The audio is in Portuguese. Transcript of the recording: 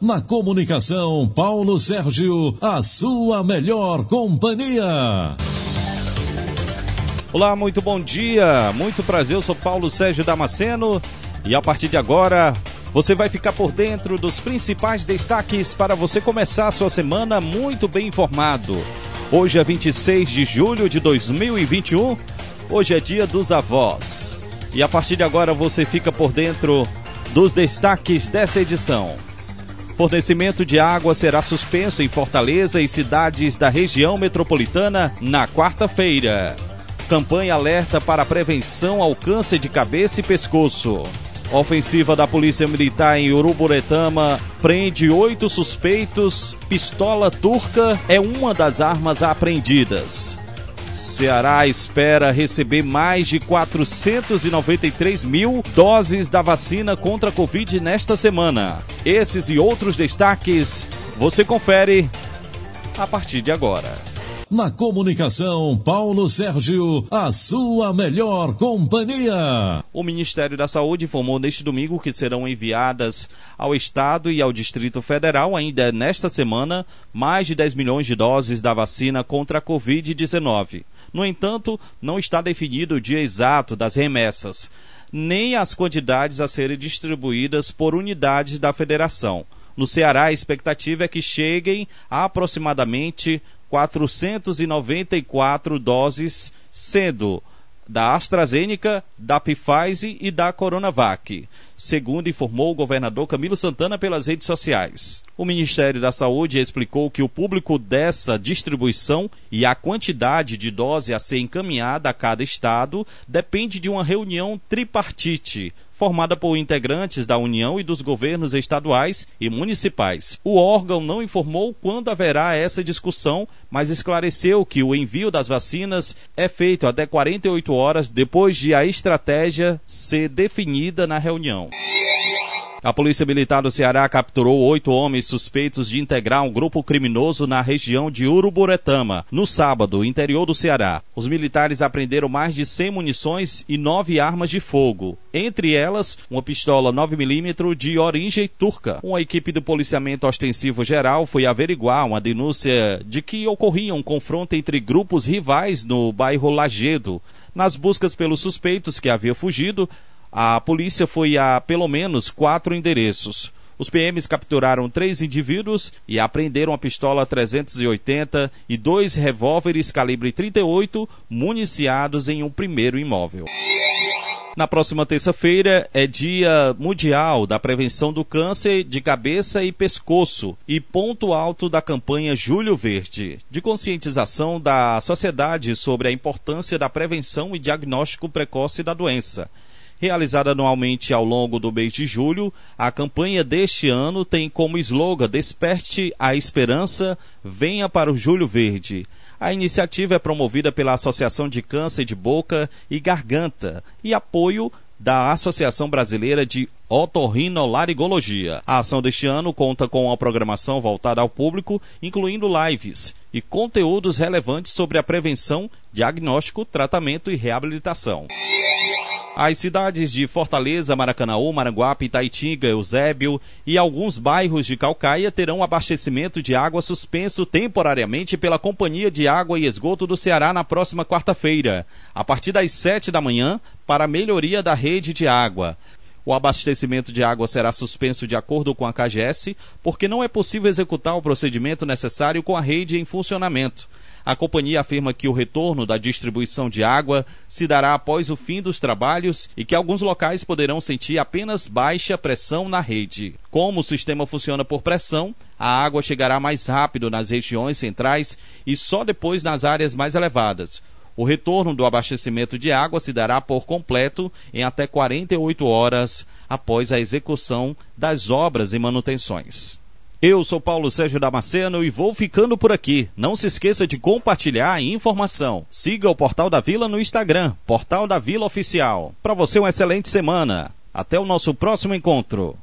Na comunicação, Paulo Sérgio, a sua melhor companhia. Olá, muito bom dia, muito prazer, eu sou Paulo Sérgio Damasceno e a partir de agora você vai ficar por dentro dos principais destaques para você começar a sua semana muito bem informado. Hoje é 26 de julho de 2021, hoje é dia dos avós. E a partir de agora você fica por dentro dos destaques dessa edição. Fornecimento de água será suspenso em Fortaleza e cidades da região metropolitana na quarta-feira. Campanha alerta para prevenção ao câncer de cabeça e pescoço. Ofensiva da Polícia Militar em Uruburetama prende oito suspeitos. Pistola turca é uma das armas apreendidas. Ceará espera receber mais de 493 mil doses da vacina contra a Covid nesta semana. Esses e outros destaques você confere a partir de agora. Na comunicação, Paulo Sérgio, a sua melhor companhia. O Ministério da Saúde informou neste domingo que serão enviadas ao Estado e ao Distrito Federal, ainda nesta semana, mais de 10 milhões de doses da vacina contra a Covid-19. No entanto, não está definido o dia exato das remessas, nem as quantidades a serem distribuídas por unidades da federação. No Ceará, a expectativa é que cheguem aproximadamente 494 doses, sendo da AstraZeneca, da Pfizer e da Coronavac, segundo informou o governador Camilo Santana pelas redes sociais. O Ministério da Saúde explicou que o público dessa distribuição e a quantidade de dose a ser encaminhada a cada estado depende de uma reunião tripartite formada por integrantes da União e dos governos estaduais e municipais. O órgão não informou quando haverá essa discussão, mas esclareceu que o envio das vacinas é feito até 48 horas depois de a estratégia ser definida na reunião. A Polícia Militar do Ceará capturou oito homens suspeitos de integrar um grupo criminoso na região de Uruburetama, no sábado, interior do Ceará. Os militares apreenderam mais de 100 munições e nove armas de fogo, entre elas uma pistola 9mm de origem turca. Uma equipe do policiamento ostensivo geral foi averiguar uma denúncia de que ocorria um confronto entre grupos rivais no bairro Lagedo. Nas buscas pelos suspeitos que havia fugido, a polícia foi a pelo menos quatro endereços. Os PMs capturaram três indivíduos e apreenderam a pistola 380 e dois revólveres calibre 38 municiados em um primeiro imóvel. Na próxima terça-feira é Dia Mundial da Prevenção do Câncer de Cabeça e Pescoço e ponto alto da campanha Julho Verde, de conscientização da sociedade sobre a importância da prevenção e diagnóstico precoce da doença. Realizada anualmente ao longo do mês de julho, a campanha deste ano tem como slogan Desperte a Esperança, Venha para o Julho Verde. A iniciativa é promovida pela Associação de Câncer de Boca e Garganta e apoio da Associação Brasileira de Otorrinolaringologia. A ação deste ano conta com uma programação voltada ao público, incluindo lives e conteúdos relevantes sobre a prevenção, diagnóstico, tratamento e reabilitação. As cidades de Fortaleza, Maracanaú, Maranguape, Itaitinga, Eusébio e alguns bairros de Calcaia terão abastecimento de água suspenso temporariamente pela Companhia de Água e Esgoto do Ceará na próxima quarta-feira, a partir das 7 da manhã, para melhoria da rede de água. O abastecimento de água será suspenso de acordo com a KGS, porque não é possível executar o procedimento necessário com a rede em funcionamento. A companhia afirma que o retorno da distribuição de água se dará após o fim dos trabalhos e que alguns locais poderão sentir apenas baixa pressão na rede. Como o sistema funciona por pressão, a água chegará mais rápido nas regiões centrais e só depois nas áreas mais elevadas. O retorno do abastecimento de água se dará por completo em até 48 horas após a execução das obras e manutenções. Eu sou Paulo Sérgio Damasceno e vou ficando por aqui. Não se esqueça de compartilhar a informação. Siga o Portal da Vila no Instagram, Portal da Vila Oficial. Para você, uma excelente semana. Até o nosso próximo encontro.